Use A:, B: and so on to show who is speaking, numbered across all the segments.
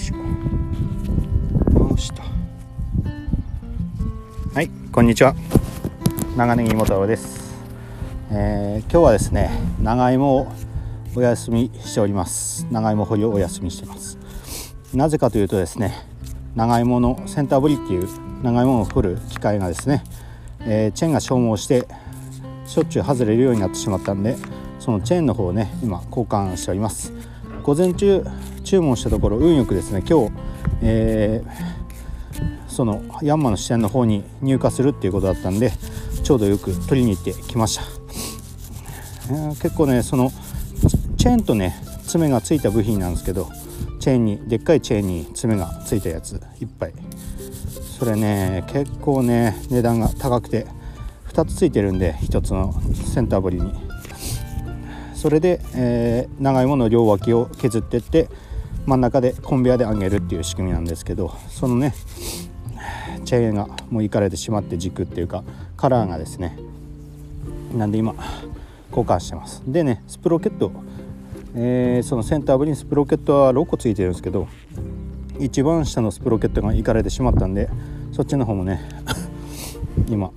A: いしょしとはいこんにちは。長ネギ元太郎です、えー今日はですね長芋をお休みしております。長芋掘りをお休みしています。なぜかというとですね長芋のセンター掘りっていう長芋を掘る機械がですね、えーチェーンが消耗してしょっちゅう外れるようになってしまったんでそのチェーンの方をね今交換しております。午前中注文したところ運よくですね今日、えーそのヤンマの支店の方に入荷するっていうことだったんでちょうどよく取りに行ってきました、えー結構ねそのチェーンとね爪がついた部品なんですけどチェーンにでっかいチェーンに爪がついたやついっぱい。それね結構ね値段が高くて2つついてるんで1つのセンターボリに。それで、えー長芋の両脇を削ってって真ん中でコンベヤで上げるっていう仕組みなんですけどそのねチェーンがもういかれてしまって軸っていうかカラーがですねなんで今交換してます。でねスプロケット、えーそのセンター部にスプロケットは6個ついてるんですけど一番下のスプロケットがいかれてしまったんでそっちの方もね 今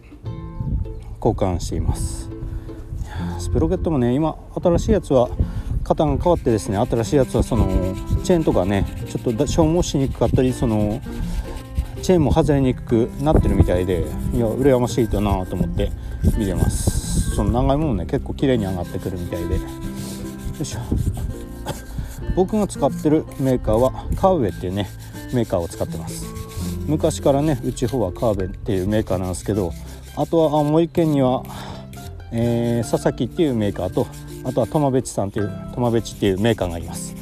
A: 交換しています。スプロケットもね今新しいやつは型が変わってですね新しいやつはそのチェーンとかねちょっと消耗しにくかったりそのチェーンも外れにくくなってるみたいでいや羨ましいとなと思って見てます。その長いものね結構綺麗に上がってくるみたいで。よいしょ僕が使ってるメーカーはカーベっていうねメーカーを使ってます。昔からねうち方はカーベっていうメーカーなんですけどあとは青森県には、えー佐々木っていうメーカーとあとはトマベチさんっていうトマベチっていうメーカーがいます。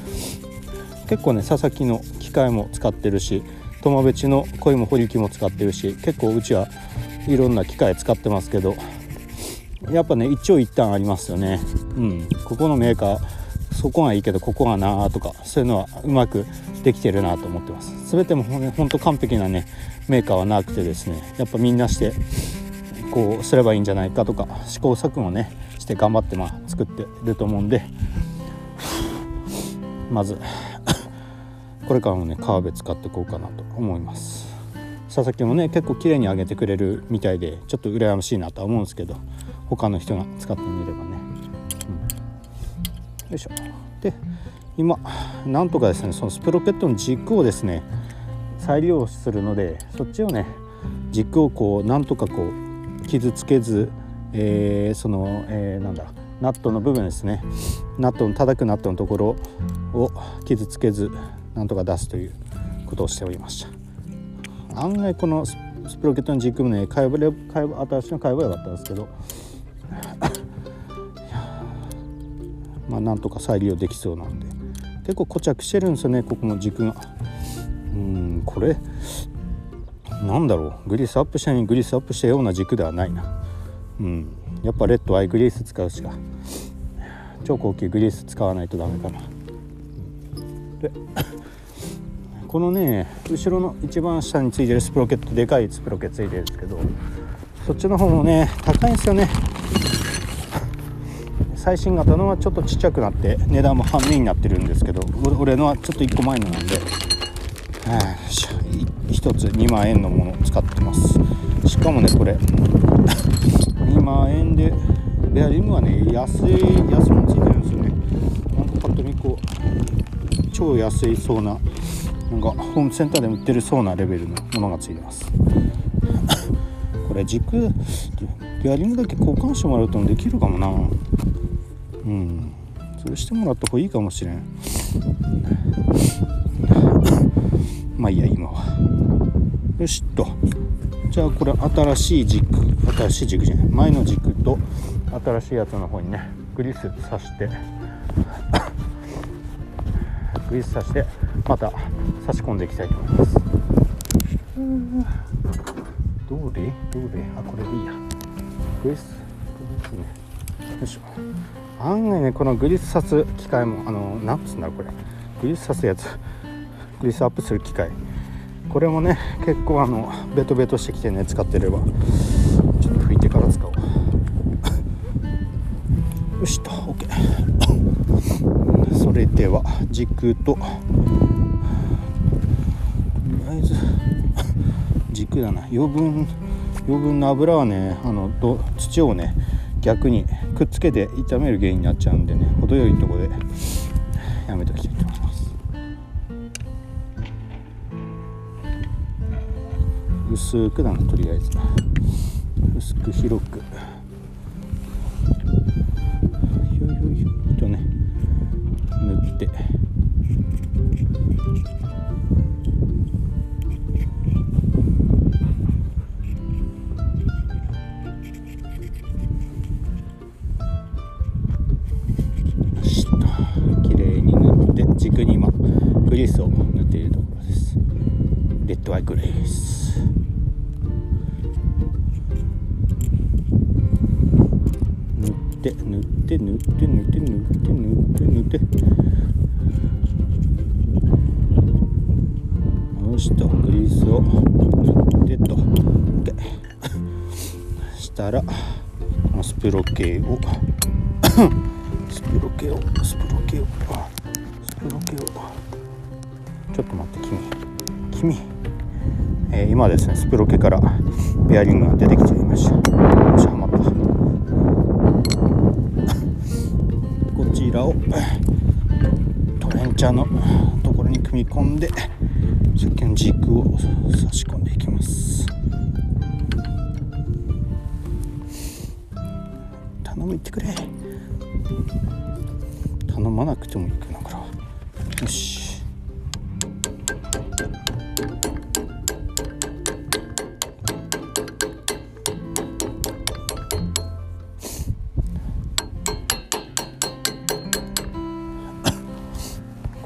A: 結構ね佐々木の機械も使ってるしトマベチの鯉も掘り機も使ってるし結構うちはいろんな機械使ってますけどやっぱね一長一短ありますよね。うん。ここのメーカーそこがいいけどここがなとかそういうのはうまくできてるなと思ってます。全てもほ,、ね、ほんと完璧なねメーカーはなくてですねやっぱみんなしてこうすればいいんじゃないかとか試行錯誤ねして頑張ってまあ作ってると思うんでまず これからもねカーベ使ってこうかなと思います。佐々木もね結構綺麗に上げてくれるみたいでちょっと羨ましいなとは思うんですけど他の人が使ってみればね、うん。よいしょ。で今なんとかですねそのスプロケットの軸をですね再利用するのでそっちをね軸をこうなんとかこう傷つけず、えーその、えーなんだナットの部分ですね。ナットの叩くナットのところを傷つけずなんとか出すということをしておりました。案外このスプロケットの軸もね買えば買えば新しいの買えばよかったんですけど。まあなんとか再利用できそうなんで。結構固着してるんですよねここの軸が。うんこれなんだろう。グリスアップしたようにグリスアップしたような軸ではないな。うん。やっぱレッドアイグリース使うしか。超高級グリース使わないとダメかな。で このね後ろの一番下についてるスプロケットでかいスプロケットついてるんですけどそっちの方もね高いんですよね。最新型のはちょっとちっちゃくなって値段も半値になってるんですけど俺のはちょっと1個前のなんで。はあよい。しょい一つ2万円のものを使ってます。しかもねこれ万円で。ベアリングはね安い安いもついてるんですよね。なんかパッと見こう超安いそうななんかホームセンターで売ってるそうなレベルのものがついてます。これ軸ベアリングだけ交換してもらうともできるかもな。うん。それしてもらった方がいいかもしれん。まあいいや今は。よしっと。じゃあこれ新しい軸新しい軸じゃない。前の軸と新しいやつの方にねグリスさして グリスさしてまた差し込んでいきたいと思います。どうで？どうで？あこれでいいや。グリスグリスね。よいしょ。案外ねこのグリス刺す機械もあのなんつうんだろうこれ。グリス刺すやつ。グリスアップする機械。これもね結構あのベトベトしてきてね使ってればちょっと拭いてから使おう。よしと OK それでは軸ととりあえず軸だな。余分余分な油はねあの土をね逆にくっつけて炒める原因になっちゃうんでね程よいとこでやめときたい。薄くだなとりあえず。薄く広く。君、えー今ですねスプロケからベアリングが出てきちゃいました。よしはまった。こちらをトレンチャーのところに組み込んでさっきの軸を差し込んでいきます。頼むいってくれ。頼まなくてもいいかなこれは。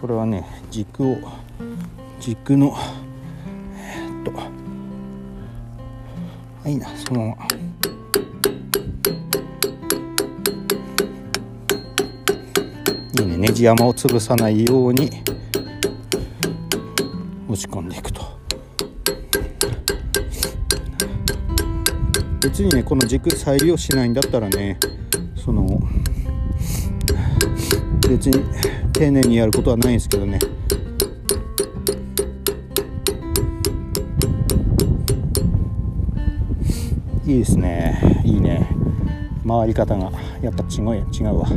A: これはね軸を軸のえーっとあいいなそのまま。いいねネジ山を潰さないように押し込んでいくと。別にねこの軸再利用しないんだったらねその別に丁寧にやることはないんですけどね。いいですね。いいね。回り方がやっぱ違う違うわ。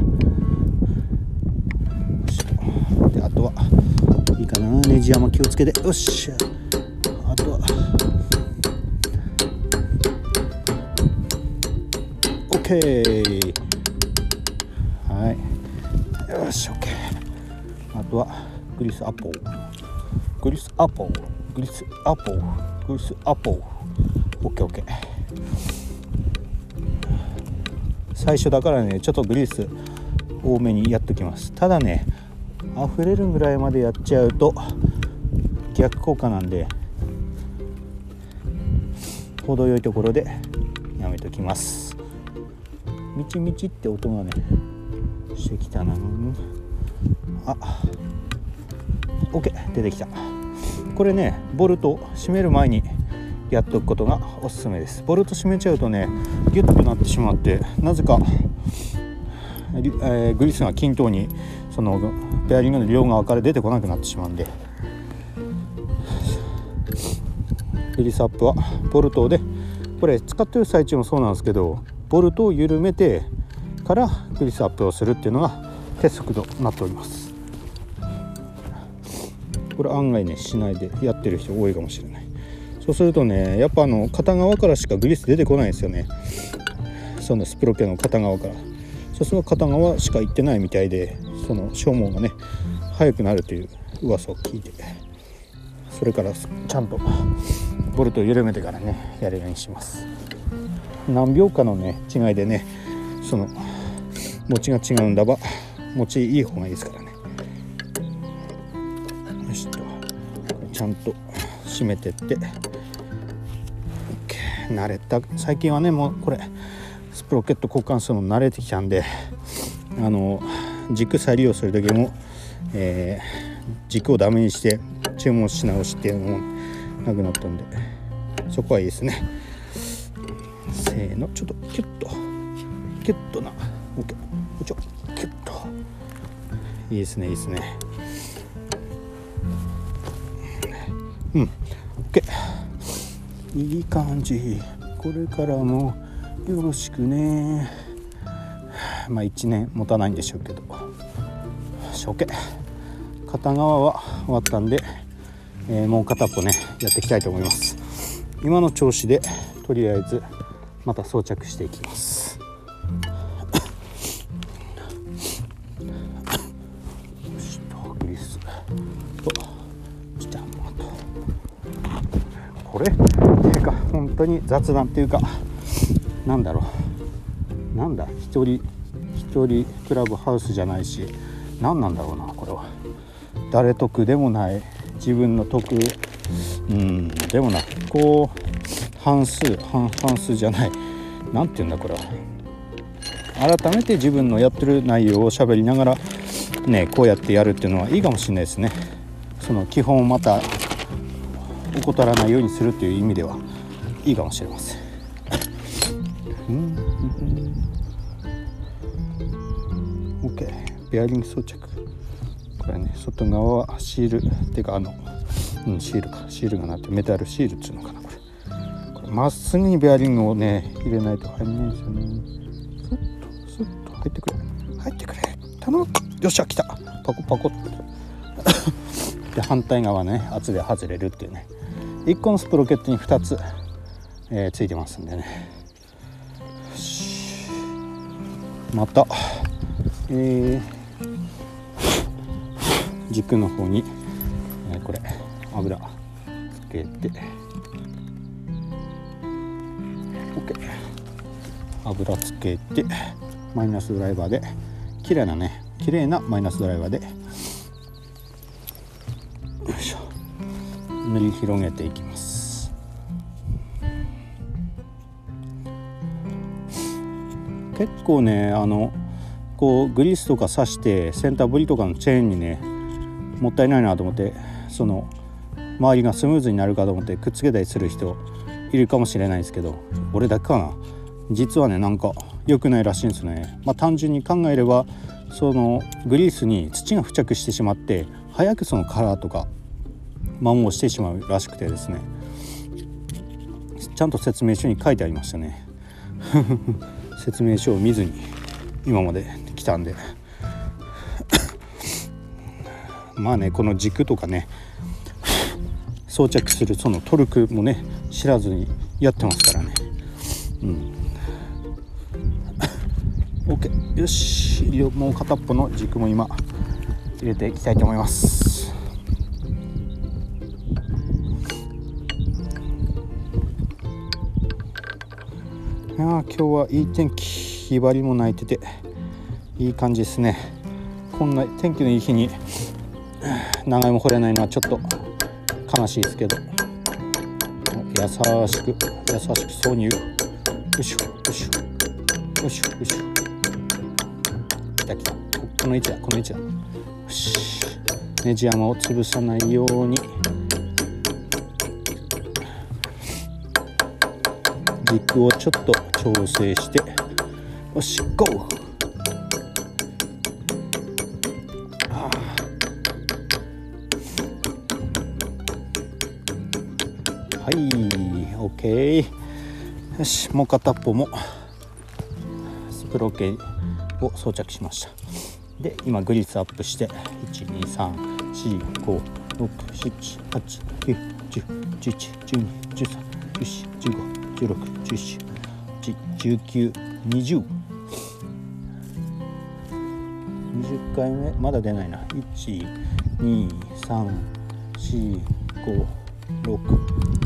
A: であとはいいかな。ネジ山気をつけて。よっしゃ。あとは OK グリスアポー。グリスアポー。グリスアポグリスアポ OKOK 最初だからねちょっとグリス多めにやっときます。ただね溢れるぐらいまでやっちゃうと逆効果なんで程よいところでやめときます。みちみちって音がねしてきたな。あ。OK 出てきた。これねボルト閉める前にやっておくことがおすすめです。ボルト閉めちゃうとねギュッとなってしまってなぜか、えーグリスが均等にそのベアリングの両側から出てこなくなってしまうんで。グリスアップはボルトでこれ使ってる最中もそうなんですけどボルトを緩めてからグリスアップをするっていうのが鉄則となっております。これ案外ねしないでやってる人多いかもしれない。そうするとねやっぱあの片側からしかグリス出てこないんですよね。そのスプロケの片側から。そうすると片側しか行ってないみたいでその消耗がね速くなるという噂を聞いて。それからちゃんとボルトを緩めてからねやるようにします。何秒かのね違いでねその持ちが違うんだば持ちいい方がいいですからね。ちゃんと締めてって。慣れた。最近はねもうこれスプロケット交換するの慣れてきたんであの軸再利用する時も、えー軸をダメにして注文し直しっていうのもなくなったんでそこはいいですね。せーの。ちょっとキュッと。キュッとな。OK ちょキュッと。いいですねいいですね。うん。OK いい感じ。これからもよろしくね。まあ1年持たないんでしょうけど。処刑片側は終わったんで、えー、もう片っぽねやっていきたいと思います。今の調子でとりあえずまた装着していきます。これていうか本当に雑談っていうかなんだろう。なんだ一人一人クラブハウスじゃないし何なんだろうなこれは。誰得でもない。自分の得うんでもなこう半数半半数じゃない。何て言うんだこれは。改めて自分のやってる内容を喋りながらねこうやってやるっていうのはいいかもしれないですね。その基本をまた怠らないようにするっていう意味ではいいかもしれません。OK ベアリング装着これね外側はシールっていうかあのうん。シールかシールがなってメタルシールっつうのかなこれこれまっすぐにベアリングをね入れないと入ん。ないですよねスッとスッと入ってくれ入ってくれ頼むよっしゃ来たパコパコで反対側ね圧で外れるっていうね1個のスプロケットに2つ、えー、ついてますんでね。また。えー、軸の方に、えー、これ油つけて。OK 油つけてマイナスドライバーで。綺麗なね。綺麗なマイナスドライバーで。よいしょ。塗り広げていきます結構ねあのこうグリースとか刺してセンターブリとかのチェーンにねもったいないなと思ってその周りがスムーズになるかと思ってくっつけたりする人いるかもしれないですけど俺だけかな実はねなんか良くないらしいんですね。まあ、単純に考えればそのグリースに土が付着してしまって早くそのカラーとか摩耗してしまうらしくてですね。ちゃんと説明書に書いてありましたね。説明書を見ずに今まで来たんで。まあねこの軸とかね装着するそのトルクもね知らずにやってますからね。うん。OK よし。もう片っぽの軸も今入れていきたいと思います。いや今日はいい天気ひばりも鳴いてていい感じですね。こんな天気のいい日に長芋掘れないのはちょっと悲しいですけど。優しく優しく挿入。よいしょよいしょよいしょよいしょ。来た来たこの位置だこの位置だ。よし。ネジ山を潰さないように。陸をちょっと調整してよしゴー。はい OK よしもう片っぽもスプロケを装着しました。で今グリスアップして123456789101112131415 1234567891011121314151617181920 20回目？まだ出ないな。12345 6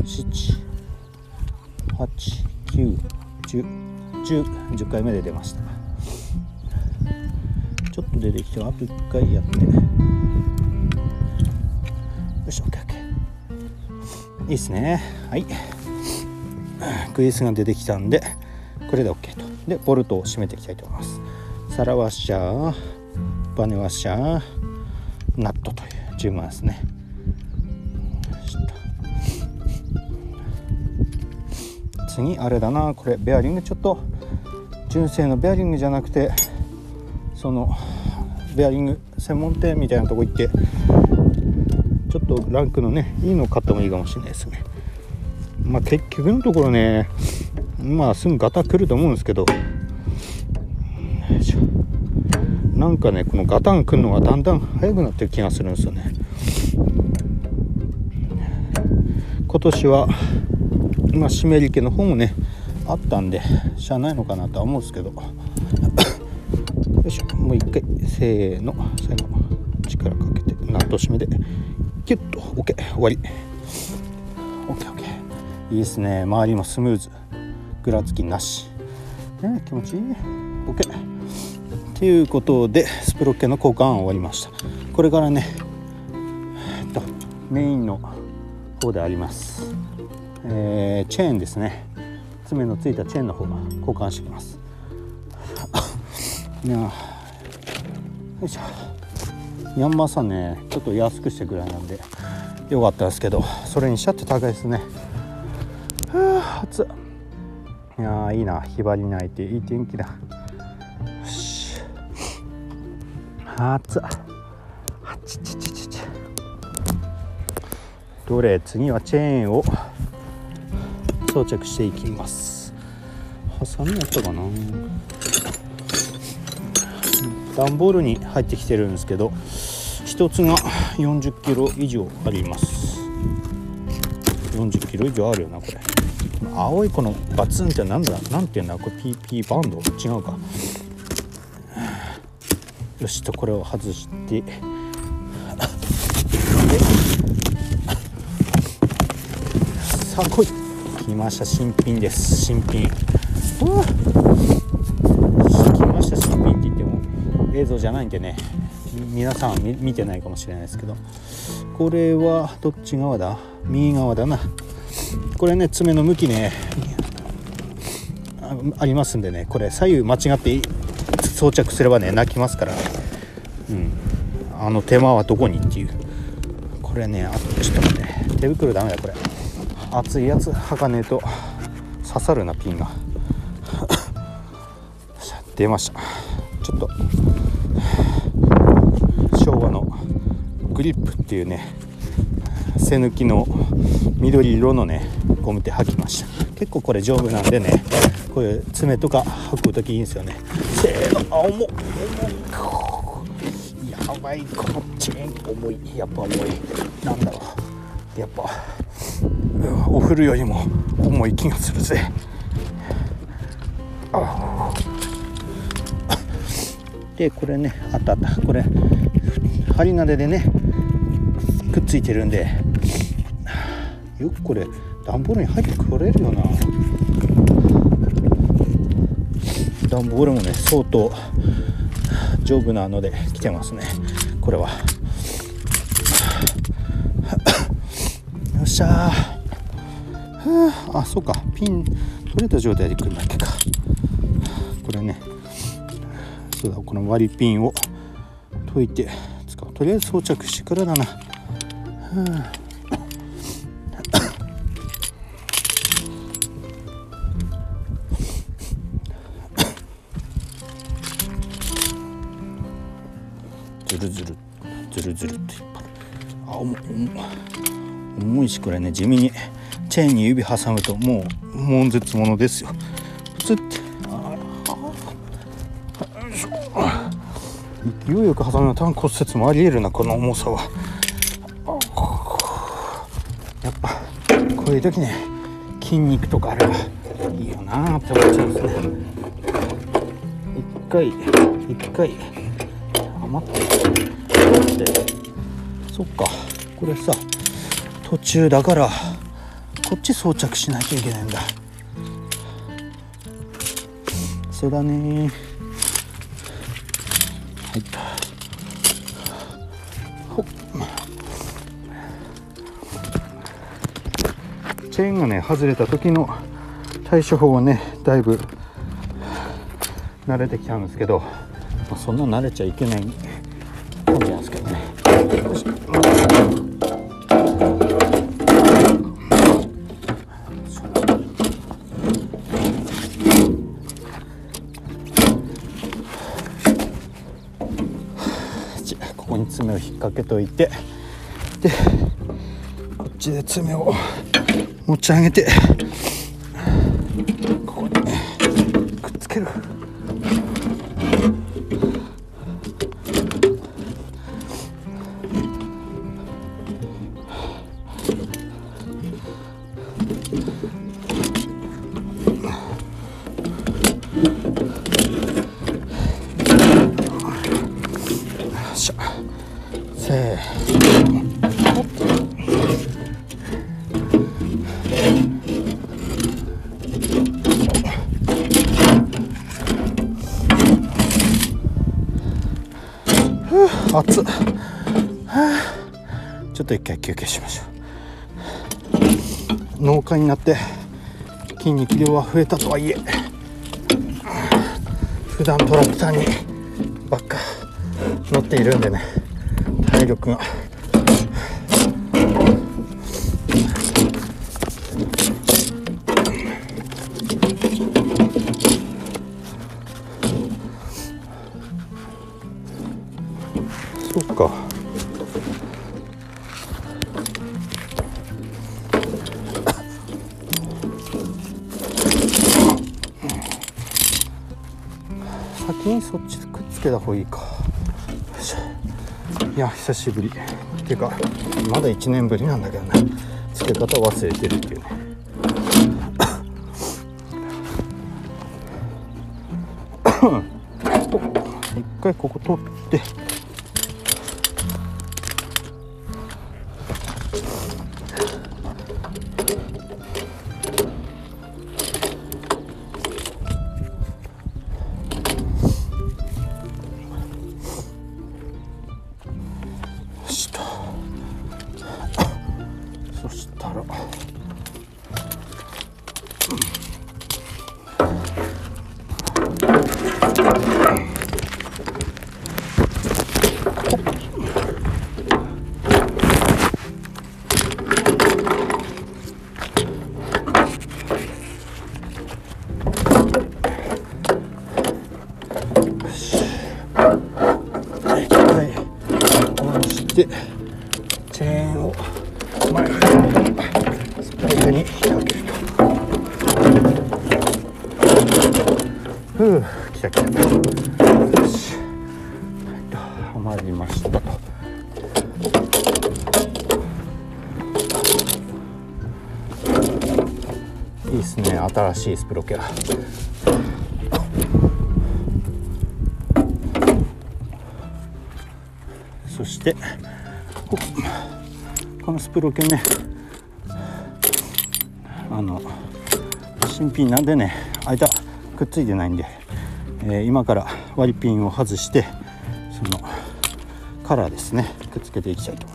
A: 7 8 9 10 10回目で出ました。ちょっと出てきてあと1回やって。よし OKOK いいですね。はい。グリスが出てきたんでこれで OK と。でボルトを締めていきたいと思います。サラワッシャーバネワッシャーナットという順番ですね。次あれだな。これベアリング。ちょっと純正のベアリングじゃなくてそのベアリング専門店みたいなとこ行ってちょっとランクのねいいの買ってもいいかもしれないですね。まあ結局のところねまあすぐガタ来ると思うんですけど。なんかねこのガタン来るのがだんだん速くなってる気がするんですよね。今年はまあ湿り気の方もねあったんでしゃあないのかなとは思うんですけど。よいしょ。もう一回せーの。最後力かけてナット締めでキュッと OK 終わり。OKOK いいですね。周りもスムーズ。ぐらつきなし。ね気持ちいい。OK ということでスプロッケの交換終わりました。これからねえっとメインの方であります、えー、チェーンですね。爪のついたチェーンの方が交換してきます。いやよいしょ。ヤンマーさんねちょっと安くしてぐらいなんでよかったですけどそれにしちゃって高いですね。はあ暑いやいいな。ひばり泣いていい天気だ。よし。暑っちちちちち。どれ次はチェーンを。装着していきます。ハサミやったかな。段ボールに入ってきてるんですけど1つが40キロ以上あります。40キロ以上あるよなこれ。青いこのバツンってなんだ？なんていうんだ？これ PP バンド？違うか。よしとこれを外して。でさあ来い。来ました新品です。新品。来ました新品って言っても映像じゃないんでね。皆さんは見てないかもしれないですけど。これはどっち側だ？右側だな。これね爪の向きねありますんでねこれ左右間違って装着すればね泣きますから、うん、あの手間はどこにっていう。これねあちょっと待って手袋ダメだこれ。熱いやつ履かねえと刺さるなピンが。出ました。ちょっと。昭和のグリップっていうね背抜きの緑色のねゴム手履きました。結構これ丈夫なんでねこういう爪とか履く時いいんですよね。せーのあ重いやばい。このチェーン重い。やっぱ重い。なんだろう。やっぱお風呂よりも重い気がするぜ。でこれねあったあった。これ針金でねくっついてるんでよくこれ段ボールに入ってくれるよな。段ボールもね相当丈夫なので来てますね。これは。よっしゃー。あそうか。ピン取れた状態で来るんだっけか。これね。そうだこの割りピンを解いて使うとりあえず装着してからだな、ずこれね地味にチェーンに指挟むともう悶絶ものですよ。プツって勢いよく挟むの単骨折もありえるなこの重さは。やっぱこういう時ね筋肉とかあればいいよなって思っちゃうんですね。一回一回余って。そっかこれさ途中だからこっち装着しなきゃいけないんだ。そうだね。はい。チェーンがね外れた時の対処法はねだいぶ慣れてきたんですけど、まあ、そんな慣れちゃいけない。けといてでこっちで爪を持ち上げてー熱っ。ちょっと一回休憩しましょう。農家になって筋肉量は増えたとはいえ普段トラクターにばっか乗っているんでね体力がくっつけた方がいいか。いや久しぶり。っていうかまだ1年ぶりなんだけどね。つけ方忘れてるっていうね。一回ここ取って。してチェーンを前スプレーにかけると。ふう来た来た。よし。はいとはまりましたと。いいですね新しいスプロケラ。そしてプロ犬ね。あの新品なんでね間くっついてないんで、えー今から割りピンを外してそのカラーですねくっつけていきたいと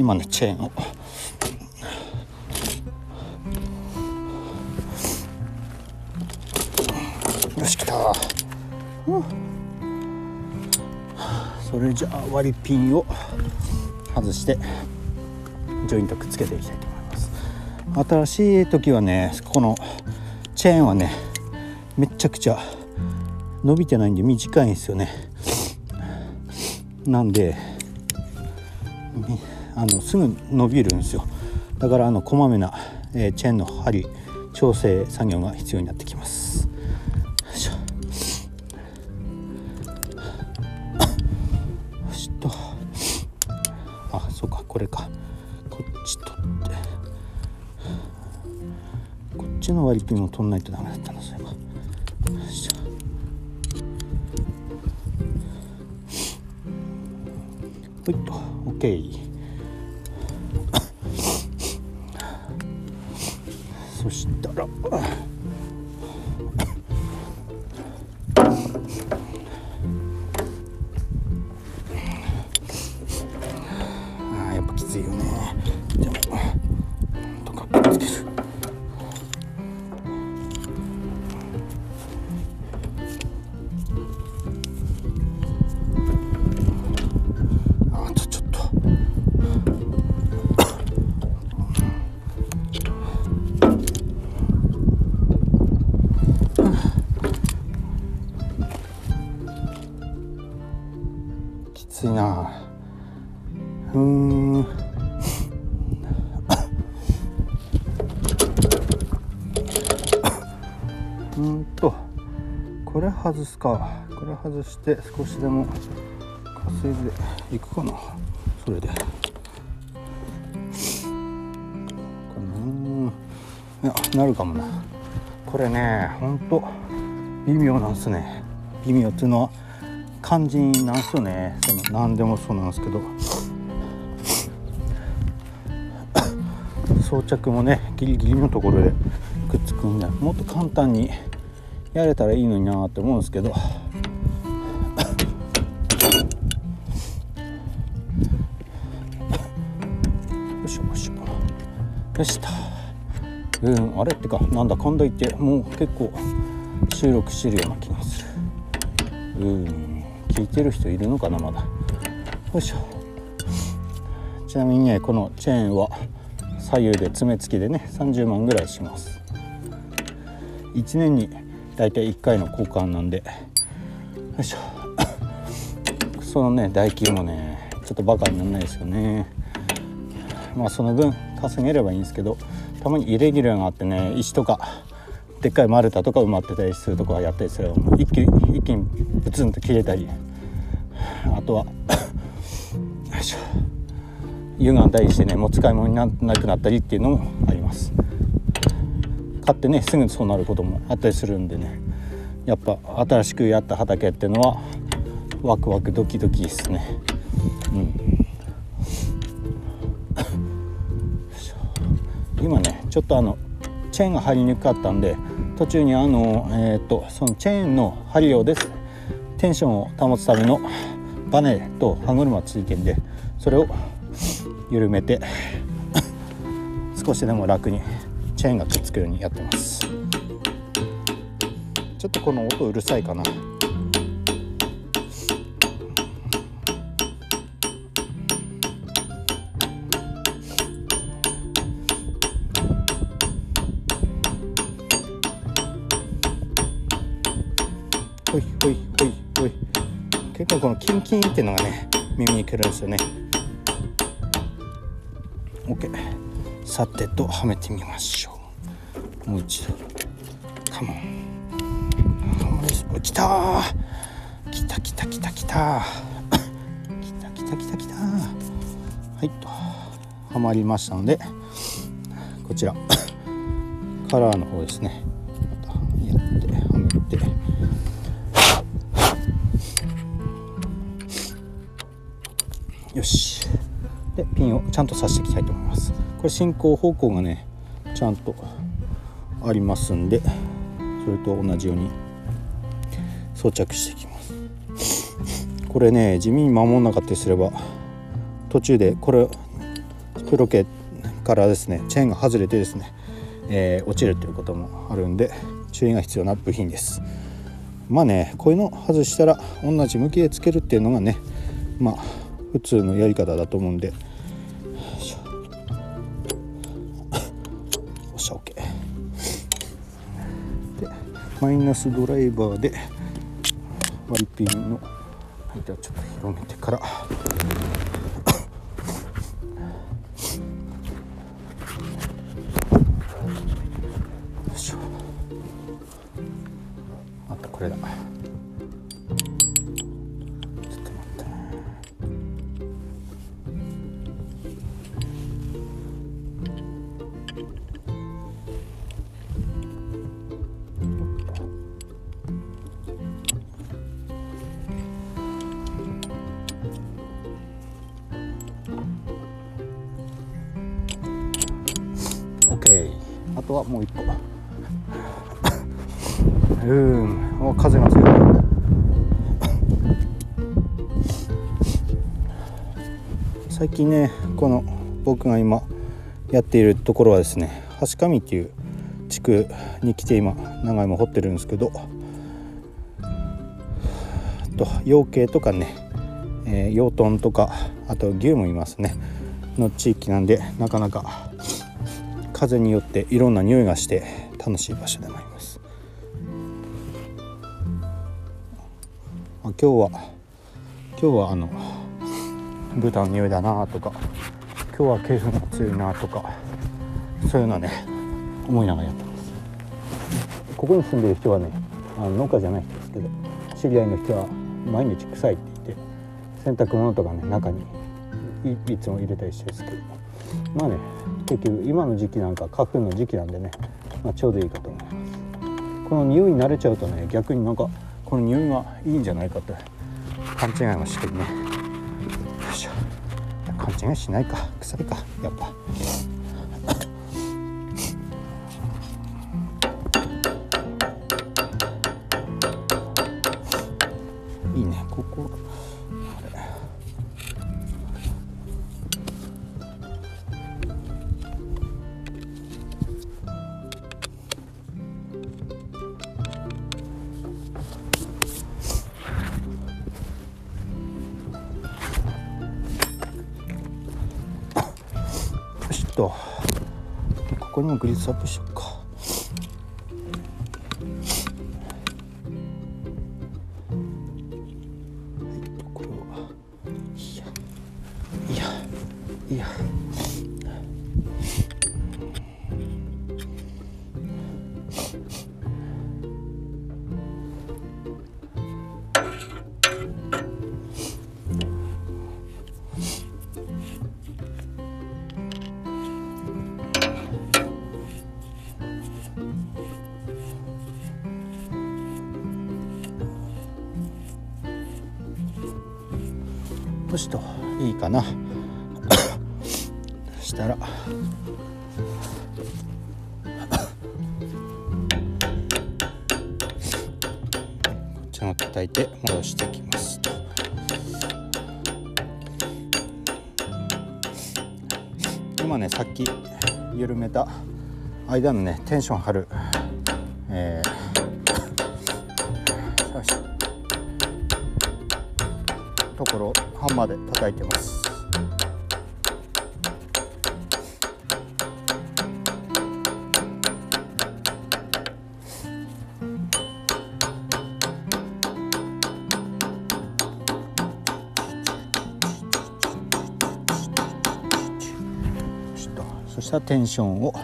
A: 今ねチェーンを。よし来た。それじゃあ割りピンを外してジョイントくっつけていきたいと思います。新しい時はねこのチェーンはねめちゃくちゃ伸びてないんで短いんですよね。なんであのすぐ伸びるんですよ。だからあのこまめな、えーチェーンの針調整作業が必要になってきます。よしとあそうか。これか。こっち取って。こっちの割りピンも取んないとダメだったなそういえば。よいしょ。ほいっと。OK かこれ外して少しでも稼いでいくかな。それで。かないやなるかもな。これねほんと微妙なんすね。微妙っていうのは肝心なんすよね。その何でもそうなんですけど。装着もねギリギリのところでくっつくんでもっと簡単にやれたらいいのになって思うんですけど。よしよしよしたうんあれってかなんだかんだ言ってもう結構収録してるような気がする。うん聞いてる人いるのかなまだ。よいしょ。ちなみにねこのチェーンは左右で爪付きでね30万ぐらいします。1年にだいたい1回の交換なんで。よいしょ。そのね代金もねちょっとバカにならないですよね。まあその分稼げればいいんですけどたまにイレギュラーがあってね石とかでっかい丸太とか埋まってたりするとこはやったりする。一気一気にブツンと切れたり。あとはよいしょ。歪んだりしてねもう使い物にならなくなったりっていうのもあります。買ってねすぐそうなることもあったりするんでね。やっぱ新しくやった畑っていうのはワクワクドキドキですね。うん。今ねちょっとあのチェーンが張りにくかったんで途中にあのえっ、ー、とそのチェーンの針をです。テンションを保つためのバネと歯車ついてんでそれを緩めて少しでも楽にチェーンがくっつくようにやってます。ちょっとこの音うるさいかな。ほいほいほいほい。結構このキンキンっていうのがね耳にくるんですよね。OK さてとはめてみましょう。もう一度。カモン落ちた。来た来た来た来た。来た来た来た来た。はいと。はまりましたのでこちら。カラーの方ですね。やってはめて。よし。でピンをちゃんと刺していきたいと思います。これ進行方向がねちゃんとありますんでそれと同じように装着していきます。これね地味に守んなかったりすれば途中でこれプロケからですねチェーンが外れてですね、えー、落ちるということもあるんで注意が必要な部品です。まあねこういうの外したら同じ向きでつけるっていうのがねまあ普通のやり方だと思うんでマイナスドライバーで割りピンの間をちょっと広げてから。よいしょ。あとこれだ。はもう一個うん。風が強い。最近ねこの僕が今やっているところはですね橋上っていう地区に来て今長芋掘ってるんですけどと養鶏とかね、えー、養豚とかあと牛もいますね。の地域なんでなかなか風によっていろんな匂いがして楽しい場所でもあります。あ今日は今日はあの豚の匂いだなとか今日は鶏粉が強いなとかそういうのはね思いながらやってます。ここに住んでる人はねあの農家じゃない人ですけど知り合いの人は毎日臭いって言って洗濯物とかね中にいつも入れたりしてるんですけどまあね結局今の時期なんか花粉の時期なんでね、まあ、ちょうどいいかと思います。この匂いに慣れちゃうとね逆になんかこの匂いがいいんじゃないかって勘違いもしてるね。よいしょ。勘違いしないか。臭いか。やっぱ。いいねここここに間のねテンション張る。えー。ところハンマーで叩いてます。そしたらテンションを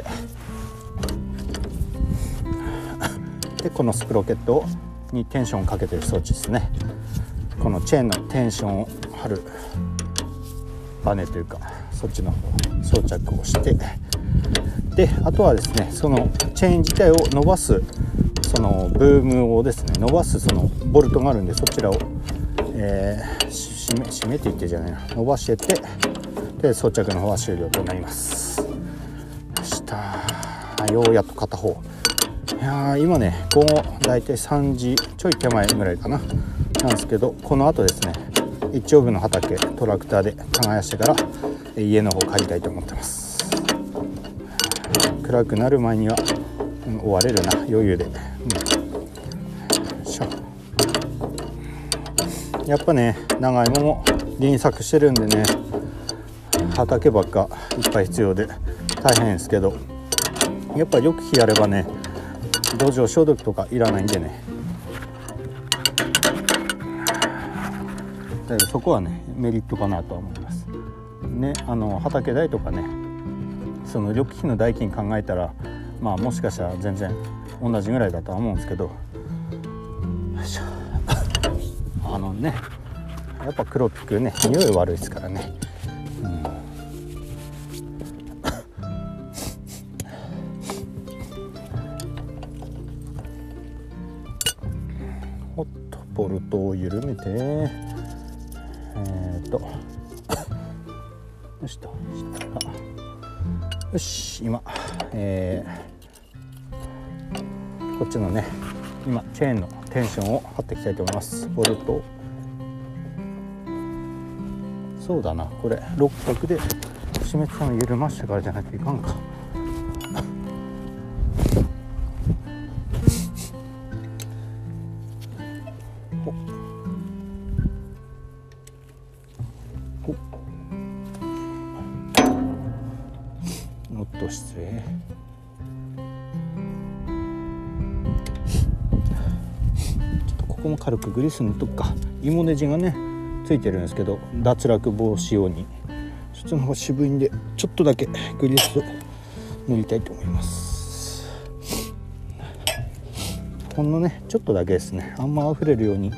A: て。でこのスプロケットにテンションをかけてる装置ですね。このチェーンのテンションを張るバネというかそっちの装着をしてであとはですねそのチェーン自体を伸ばすそのブームをですね伸ばすそのボルトがあるんでそちらを、えー、締め締めていってじゃないな伸ばしてってで装着の方は終了となりますようやっと片方。いや今ね午後大体3時ちょい手前ぐらいかな。なんですけどこの後ですね一応部の畑トラクターで耕してから家の方帰りたいと思ってます。暗くなる前にはうん終われるな余裕で、うん、しょ。やっぱね長芋も輪作してるんでね畑ばっかいっぱい必要で大変ですけど。やっぱよくやればね土壌消毒とかいらないんでね。だからそこはねメリットかなとは思います。ねあの畑代とかねその緑肥の代金考えたらまあもしかしたら全然同じぐらいだとは思うんですけど。あのねやっぱ黒ピクね匂い悪いですからね、ルトを緩めて。えー、っと。よしと。したら。よし今。えー。こっちのね今チェーンのテンションを張っていきたいと思います。ボルト。そうだな。これ六角で締めてたの緩ましてからじゃなきゃいかんか。グリスのとこか芋ネジがねついてるんですけど脱落防止用に。そっちの方渋いんでちょっとだけグリス塗りたいと思います。ほんのねちょっとだけですね。あんま溢れるように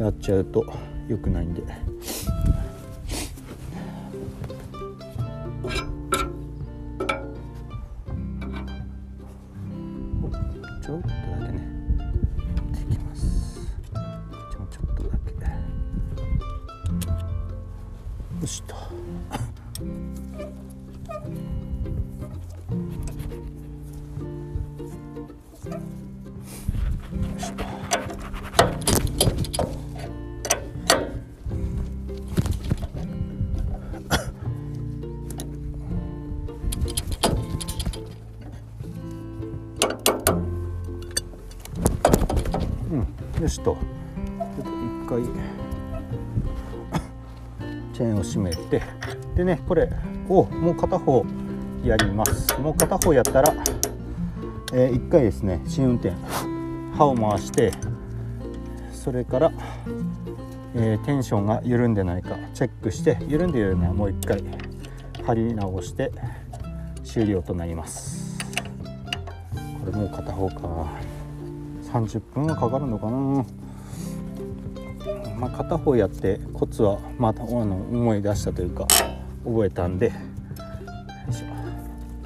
A: やっちゃうと良くないんで。よしとよしと。ちょっと一回チェーンを締めて。でねこれをもう片方やります。もう片方やったら、えー、一回ですね試運転刃を回してそれから、えーテンションが緩んでないかチェックして緩んでいるのはもう一回貼り直して終了となります。これもう片方か。30分はかかるのかな。まあ、片方やってコツはまたあの思い出したというか。覚えたんで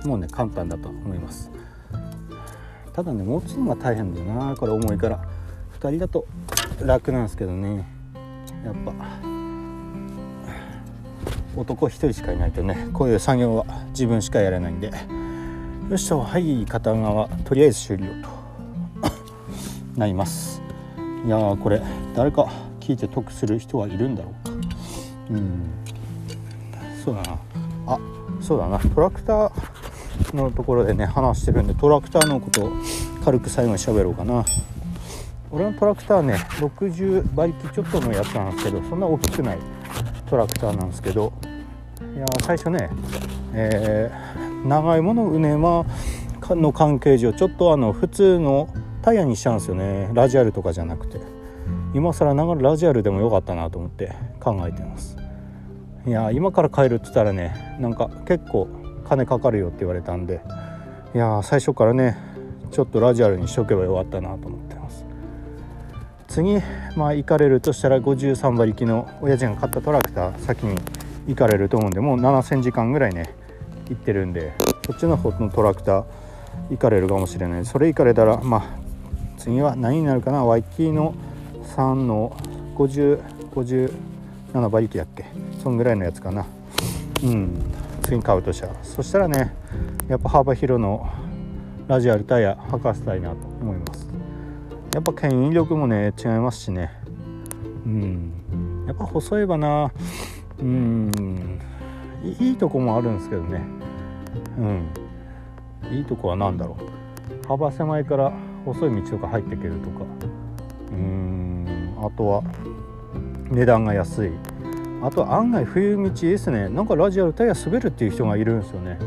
A: もうね簡単だと思います。ただね持つのが大変だよな。これ重いから。2人だと楽なんですけどね。やっぱ。男1人しかいないとねこういう作業は自分しかやれないんで。よっしゃはい片側。とりあえず終了と。なります。いやーこれ誰か聞いて得する人はいるんだろうか。うん。そうだな。あそうだな。トラクターのところでね話してるんでトラクターのこと軽く最後に喋ろうかな。俺のトラクターね60馬力ちょっとのやつなんですけどそんな大きくないトラクターなんですけど。いや最初ね、えー長いもの畝間の関係上ちょっとあの普通のタイヤにしちゃうんですよね。ラジアルとかじゃなくて。今更ながらラジアルでもよかったなと思って考えてます。いや今から帰るって言ったらねなんか結構金かかるよって言われたんでいや最初からねちょっとラジアルにしとけばよかったなと思ってます。次まあ行かれるとしたら53馬力の親父が買ったトラクター先に行かれると思うんでもう7000時間ぐらいね行ってるんでそっちの方のトラクター行かれるかもしれない。それ行かれたらまあ次は何になるかな？YT の3の7馬力だっけ？そんぐらいのやつかな。うん。次に買うとしたら。そしたらねやっぱ幅広のラジアルタイヤ履かせたいなと思います。やっぱ牽引力もね違いますしね。うん。やっぱ細いばな。うん。いいとこもあるんですけどね。うん。いいとこは何だろう。幅狭いから細い道とか入っていけるとか。うん。あとは値段が安い。あと案外冬道ですね。なんかラジアルタイヤ滑るっていう人がいるんですよね。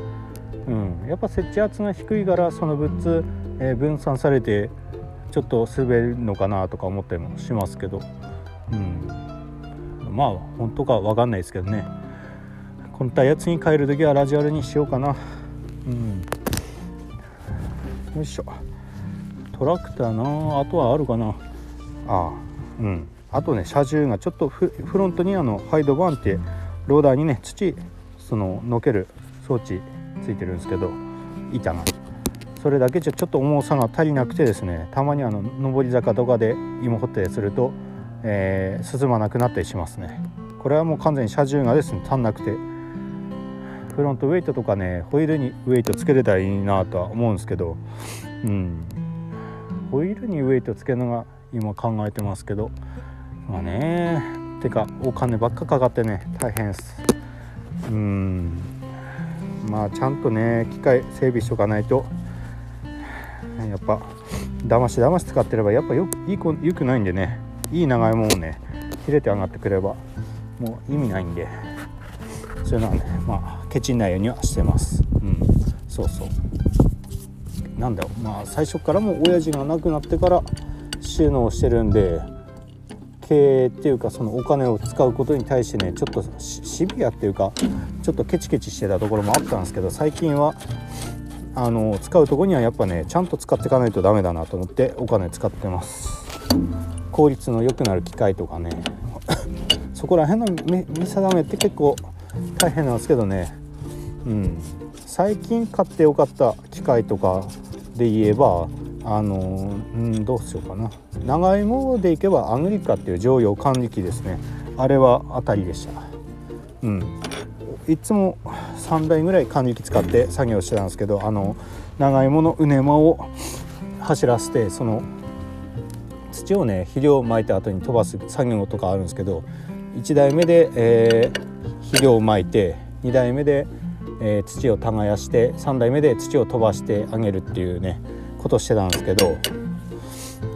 A: うん。やっぱ設置圧が低いからその物、えー分散されてちょっと滑るのかなとか思ったりもしますけど。うん。まあ本当か分かんないですけどね。このタイヤ次変える時はラジアルにしようかな。うん。よいしょ。トラクターな。あとはあるかな。ああ。うん。あとね車重がちょっとフロントにあのハイドバーンってローダーにね土そののける装置ついてるんですけど板が。それだけじゃちょっと重さが足りなくてですねたまにあの上り坂とかで芋掘ったりすると、えー進まなくなったりしますね。これはもう完全に車重がですね足んなくて。フロントウェイトとかねホイールにウェイトつけれたらいいなとは思うんですけどうん。ホイールにウェイトつけるのが今考えてますけどまあね。てかお金ばっかかかってね。大変です。うん。まあちゃんとね機械整備しとかないと。やっぱだましだまし使ってればやっぱよいい子よくないんでね。いい長いもんをね切れて上がってくればもう意味ないんで。そういうのはねまあケチんないようにはしてます。うん。そうそう。なんだろう。まあ最初からも親父が亡くなってから収納してるんで経営っていうかそのお金を使うことに対してねちょっとシビアっていうかちょっとケチケチしてたところもあったんですけど最近はあの使うとこにはやっぱねちゃんと使っていかないとダメだなと思ってお金使ってます。効率の良くなる機械とかね そこら辺の見定めって結構大変なんですけどね。うん。最近買ってよかった機械とかで言えばあのうんどうしようかな。長芋でいけばアグリカっていう常用管理機ですね。あれは当たりでした。うん。いつも3台ぐらい管理機使って作業してたんですけどあの長芋のうねまを走らせてその土をね肥料をまいた後に飛ばす作業とかあるんですけど1台目で、えー、肥料をまいて2台目で、えー、土を耕して3台目で土を飛ばしてあげるっていうねことしてたんですけど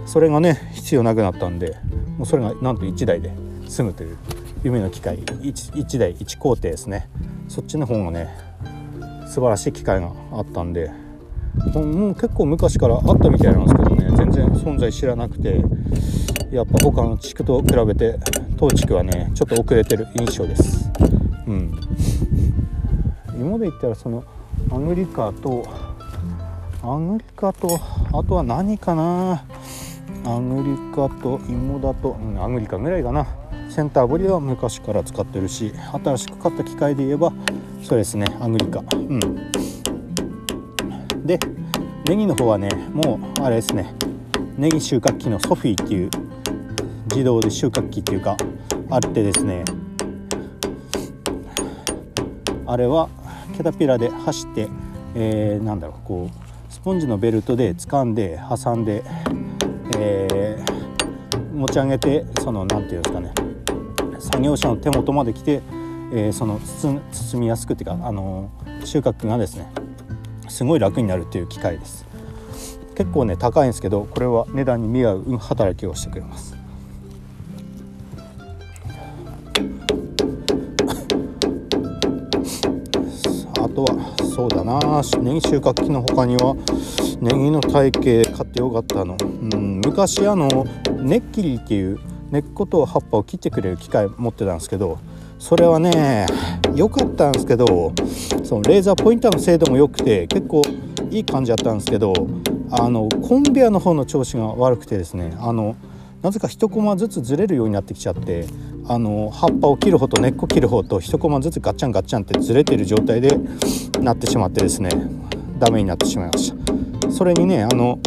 A: それがね必要なくなったんでもうそれがなんと1台で済むという夢の機械 1, 1台1工程ですね。そっちの方がね素晴らしい機械があったんでもう結構昔からあったみたいなんですけどね全然存在知らなくてやっぱ他の地区と比べて当地区はねちょっと遅れてる印象です。うん。今で言ったらそのアメリカとアグリカとあとは何かな？アグリカと芋だと、うん、アグリカぐらいかな。センターボリは昔から使ってるし新しく買った機械で言えばそうですねアグリカ。うん。でネギの方はねもうあれですねネギ収穫機のソフィーっていう自動で収穫機っていうかあってですねあれはキャタピラで走って、えー、なんだろうこうスポンジのベルトで掴んで挟んで、えー、持ち上げてその何て言うんですかね作業者の手元まで来て、えー、その包みやすくっていうか、あの収穫がですねすごい楽になるっていう機械です。結構ね高いんですけどこれは値段に見合う働きをしてくれます。とはそうだな。ネギ収穫機の他にはネギの体型買ってよかったの、うん、昔あのネッキリっていう根っこと葉っぱを切ってくれる機械持ってたんですけどそれはね良かったんですけどそのレーザーポインターの精度も良くて結構いい感じだったんですけどあのコンベアの方の調子が悪くてですねあのなぜか1コマずつずれるようになってきちゃってあの葉っぱを切る方と根っこ切る方と1コマずつガッチャンガッチャンってずれてる状態でなってしまってですねダメになってしまいました。それにねあの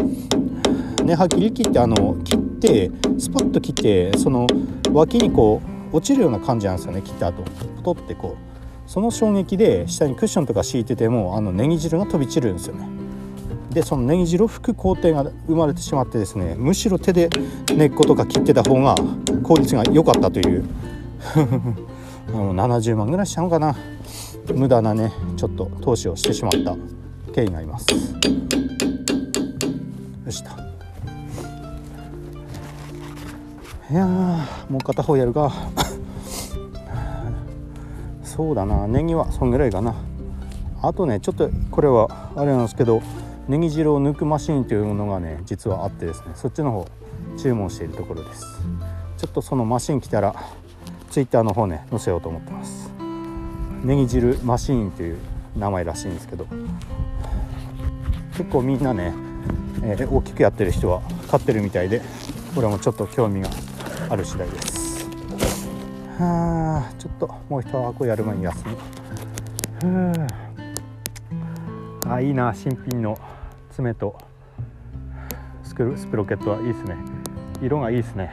A: 根は切り切ってあの切ってスパッと切ってその脇にこう落ちるような感じなんですよね切った後。ポトってこうその衝撃で下にクッションとか敷いててもあのネギ汁が飛び散るんですよね。でそのネギ汁を拭く工程が生まれてしまってですねむしろ手で根っことか切ってた方が効率が良かったという。70万ぐらいしたのかな。無駄なねちょっと投資をしてしまった経緯があります。よしたいやもう片方やるか。そうだな。ネギはそんぐらいかな。あとねちょっとこれはあれなんですけどネギ汁を抜くマシンというものがね実はあってですねそっちの方注文しているところです。ちょっとそのマシン来たらツイッターの方ね載せようと思ってます。ネギ汁マシーンという名前らしいんですけど。結構みんなね、えー、大きくやってる人は買ってるみたいで俺もちょっと興味がある次第です。はあちょっともう一箱やる前に休む。あいいな新品の。爪とスクスプロケットはいいですね。色がいいですね。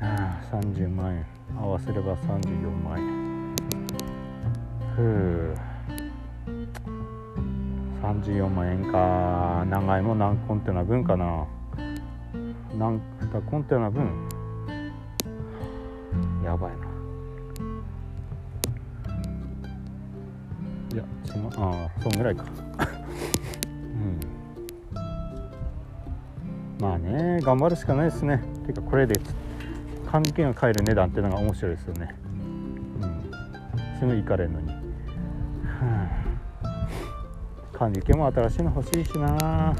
A: 30万円。合わせれば34万円。ふう。34万円か。長いも何コンテナ分かな。何コンテナ分。やばいな。いやそのああそんぐらいか。まあね頑張るしかないですね。てかこれで還元が買える値段っていうのが面白いですよね。うん。すぐ行かれんのに、はあ、管理犬も新しいの欲しいしな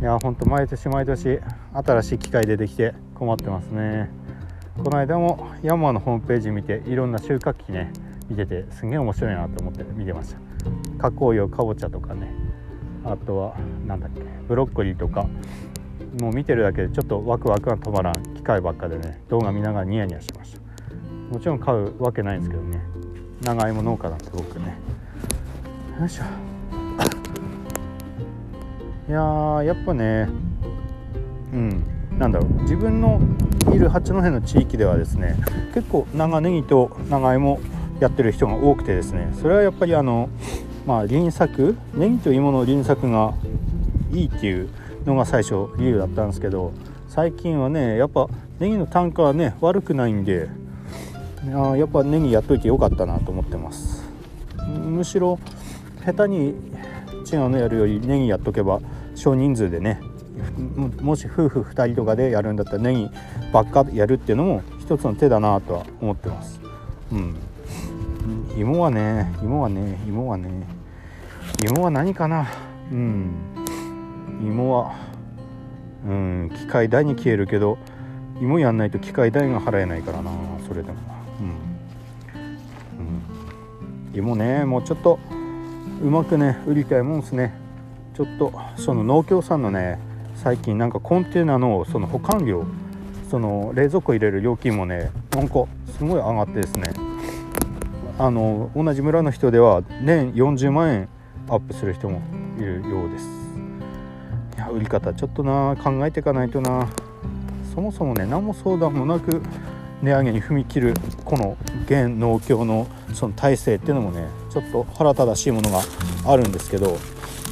A: いやほんと毎年毎年新しい機械出てきて困ってますね。この間もヤンマーのホームページ見ていろんな収穫機ね見ててすげえ面白いなと思って見てました。加工用かぼちゃとかね。あとは何だっけブロッコリーとかもう見てるだけでちょっとワクワクが止まらん機械ばっかでね動画見ながらニヤニヤしてました。もちろん買うわけないんですけどね。長芋農家なんて僕ね。よいしょ。いややっぱねうん。なんだろう。自分のいる八戸の地域ではですね結構長ネギと長芋やってる人が多くてですねそれはやっぱりあのまあ輪作ネギと芋の輪作がいいっていうのが最初理由だったんですけど最近はねやっぱネギの単価はね悪くないんであやっぱネギやっといてよかったなと思ってます。むしろ下手に違うのやるよりネギやっとけば少人数でねもし夫婦2人とかでやるんだったらネギばっかやるっていうのも一つの手だなとは思ってます。うん芋はね芋はね芋はね芋は何かな。うん。芋はうん機械代に消えるけど芋やんないと機械代が払えないからなそれでも。うん、うん、芋ねもうちょっとうまくね売りたいもんですね。ちょっとその農協さんのね最近なんかコンテナのその保管料その冷蔵庫入れる料金もねなんかすごい上がってですね。あの同じ村の人では年40万円アップする人もいるようです。売り方ちょっとな考えていかないとな。そもそもね何も相談もなく値上げに踏み切るこの現農協のその体制っていうのもねちょっと腹立たしいものがあるんですけど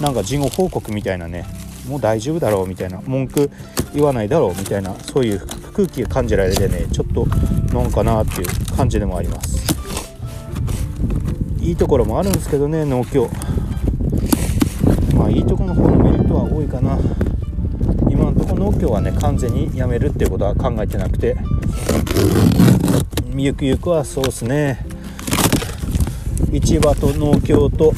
A: なんか事後報告みたいなねもう大丈夫だろうみたいな文句言わないだろうみたいなそういう空気が感じられてねちょっとなんかなっていう感じでもあります。いいところもあるんですけどね農協。まあいいとこの方のメリットは多いかな。のところ農協はね完全にやめるっていうことは考えてなくて。ゆくゆくはそうですね。市場と農協と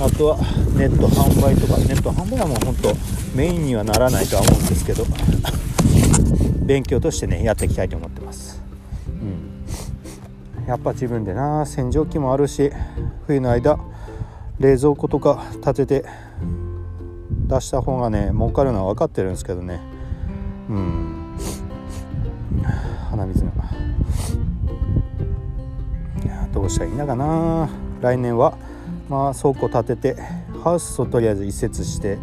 A: あとはネット販売とか。ネット販売はもう本当メインにはならないとは思うんですけど。勉強としてねやっていきたいと思ってます、うん、やっぱ自分でな洗浄機もあるし冬の間冷蔵庫とか立てて出した方がね儲かるのは分かってるんですけどね。うん。鼻水がどうしたらいいんだかな。来年はまあ倉庫建ててハウスをとりあえず移設して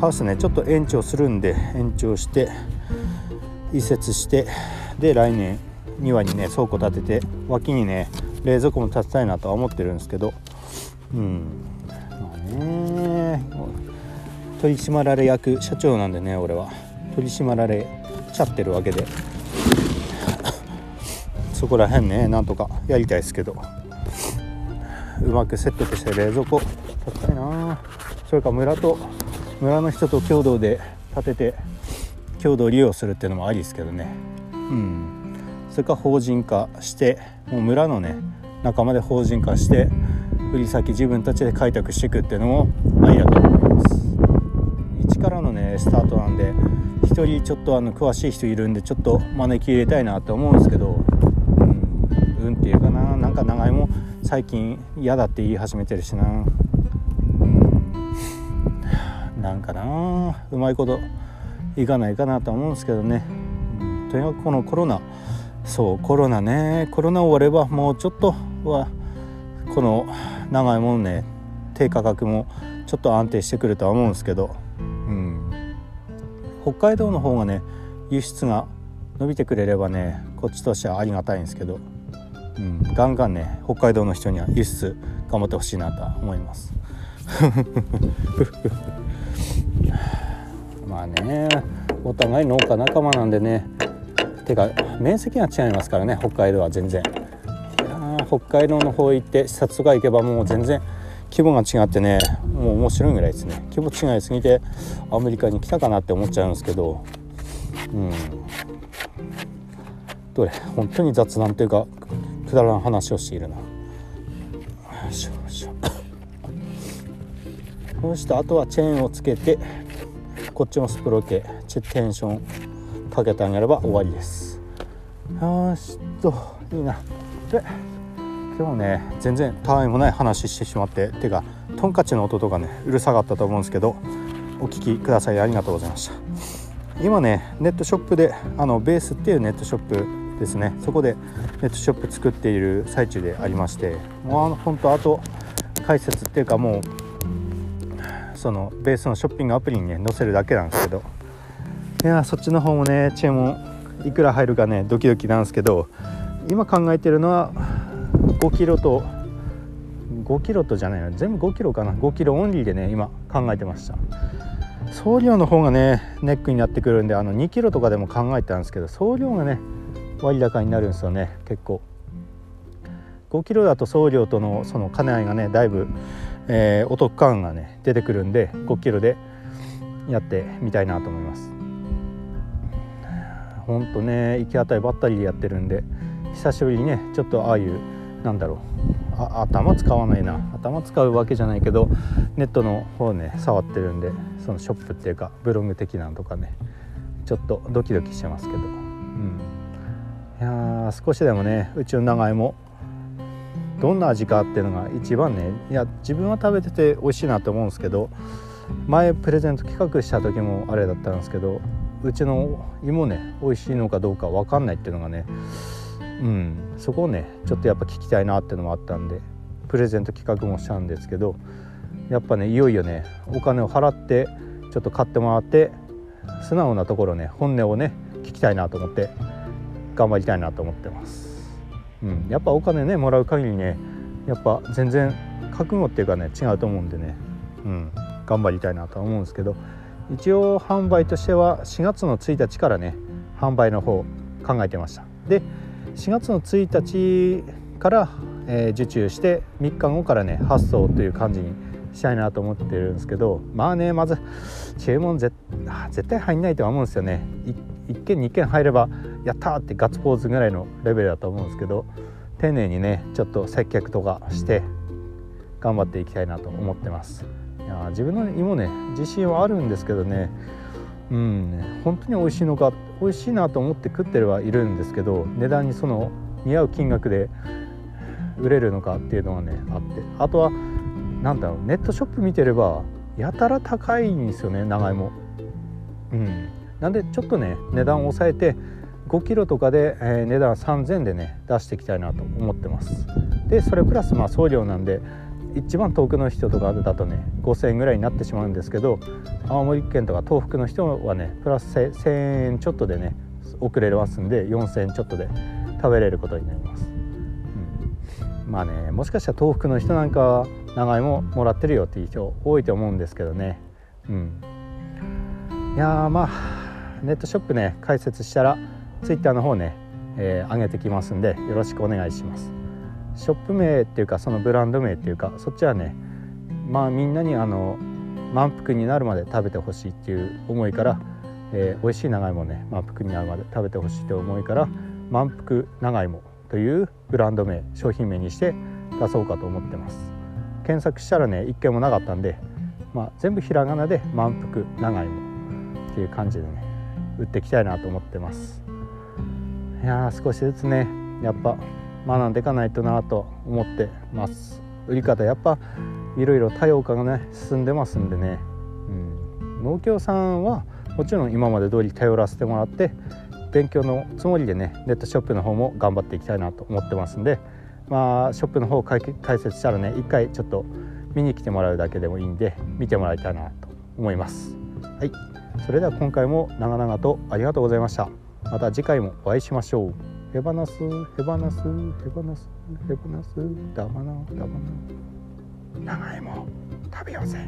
A: ハウスねちょっと延長するんで延長して移設してで来年庭にね倉庫建てて脇にね冷蔵庫も建てたいなとは思ってるんですけど。うん。まあね。取り締まられ役社長なんでね俺は。取り締まられちゃってるわけで。そこら辺ねなんとかやりたいですけど。うまくセットとして冷蔵庫建てたいな。それか村と村の人と共同で建てて共同利用するっていうのもありですけどね。うん。それか法人化してもう村のね仲間で法人化して売り先自分たちで開拓していくっていうのもありだと思います。からのねスタートなんで一人ちょっとあの詳しい人いるんでちょっと招き入れたいなと思うんですけどうん運っていうかななんか長芋最近嫌だって言い始めてるしな。うんなんかなうまいこといかないかなと思うんですけどね、うん、とにかくこのコロナそうコロナねコロナ終わればもうちょっとはこの長いもんね低価格もちょっと安定してくるとは思うんですけど、うん、北海道の方がね輸出が伸びてくれればねこっちとしてはありがたいんですけど、うん、ガンガンね北海道の人には輸出頑張ってほしいなとは思います。まあねお互い農家仲間なんでねてか面積が違いますからね北海道は全然。北海道の方行って視察とか行けばもう全然規模が違ってねもう面白いぐらいですね。規模違いすぎてアメリカに来たかなって思っちゃうんですけど。うん。どれ？本当に雑談というかくだらん話をしているな。よいしょよいしょ。そしてあとはチェーンをつけてこっちもスプロケチェテンションかけてあげれば終わりです。よしといいな。で今日ね全然たわいもない話してしまっててかトンカチの音とかねうるさかったと思うんですけどお聞きくださいありがとうございました。今ねネットショップであのベースっていうネットショップですね。そこでネットショップ作っている最中でありましてもうあの本当あと解説っていうかもうそのベースのショッピングアプリにね載せるだけなんですけど。いやそっちの方もねチェーンもいくら入るかねドキドキなんですけど今考えてるのは5キロと5キロとじゃないの全部5キロかな。5キロオンリーでね今考えてました。送料の方がねネックになってくるんであの2キロとかでも考えてたんですけど送料がね割高になるんですよね。結構。5キロだと送料とのその兼ね合いがねだいぶ、えー、お得感がね出てくるんで5キロでやってみたいなと思います。ほんとね行き当たりばったりでやってるんで久しぶりにねちょっとああいうなんだろう。あ頭使わないな。頭使うわけじゃないけどネットの方ね触ってるんでそのショップっていうかブログ的なのとかねちょっとドキドキしてますけど、うん、いや少しでもねうちの長芋どんな味かっていうのが一番ねいや自分は食べてて美味しいなと思うんですけど前プレゼント企画した時もあれだったんですけどうちの芋ね美味しいのかどうか分かんないっていうのがねうん。そこをねちょっとやっぱ聞きたいなっていうのもあったんでプレゼント企画もしたんですけどやっぱねいよいよねお金を払ってちょっと買ってもらって素直なところね本音をね聞きたいなと思って頑張りたいなと思ってます、うん、やっぱお金ねもらう限りねやっぱ全然覚悟っていうかね違うと思うんでね、うん、頑張りたいなとは思うんですけど一応販売としては4月の1日からね販売の方考えてました。で4月の1日から、えー、受注して3日後からね発送という感じにしたいなと思ってるんですけどまあねまず注文絶対入んないとは思うんですよね。1件2件入ればやったーってガッツポーズぐらいのレベルだと思うんですけど丁寧にねちょっと接客とかして頑張っていきたいなと思ってます。いや自分の芋ね自信はあるんですけどねうん本当に美味しいのか美味しいなと思って食ってはいるんですけど値段にその似合う金額で売れるのかっていうのがねあって。あとは何だろうネットショップ見てればやたら高いんですよね長芋。うん。なんでちょっとね値段を抑えて5キロとかで、えー、値段3000でね出していきたいなと思ってます。でそれプラスまあ送料なんで一番遠くの人とかだとね5,000円ぐらいになってしまうんですけど青森県とか東北の人はねプラス1,000円ちょっとでね遅れますんで4,000円ちょっとで食べれることになります、うん、まあねもしかしたら東北の人なんかは長芋もらってるよっていう人多いと思うんですけどね。うん。いやまあネットショップね開設したら Twitter の方ね、えー、上げてきますんでよろしくお願いします。ショップ名っていうかそのブランド名っていうかそっちはねまあみんなにあの満腹になるまで食べてほしいっていう思いから、えー、美味しい長芋ね満腹になるまで食べてほしいという思いから満腹長芋というブランド名商品名にして出そうかと思ってます。検索したらね一件もなかったんで、まあ、全部ひらがなで満腹長芋っていう感じでね売っていきたいなと思ってます。いや少しずつねやっぱ学んでいかないとなと思ってます。売り方やっぱいろいろ多様化がね進んでますんでね、うん、農協さんはもちろん今まで通り頼らせてもらって勉強のつもりでねネットショップの方も頑張っていきたいなと思ってますんでまあショップの方を解説したらね一回ちょっと見に来てもらうだけでもいいんで見てもらいたいなと思います。はい。それでは今回も長々とありがとうございました。また次回もお会いしましょう。手放す手放す手放す手放すダマなダマな長芋食べようぜ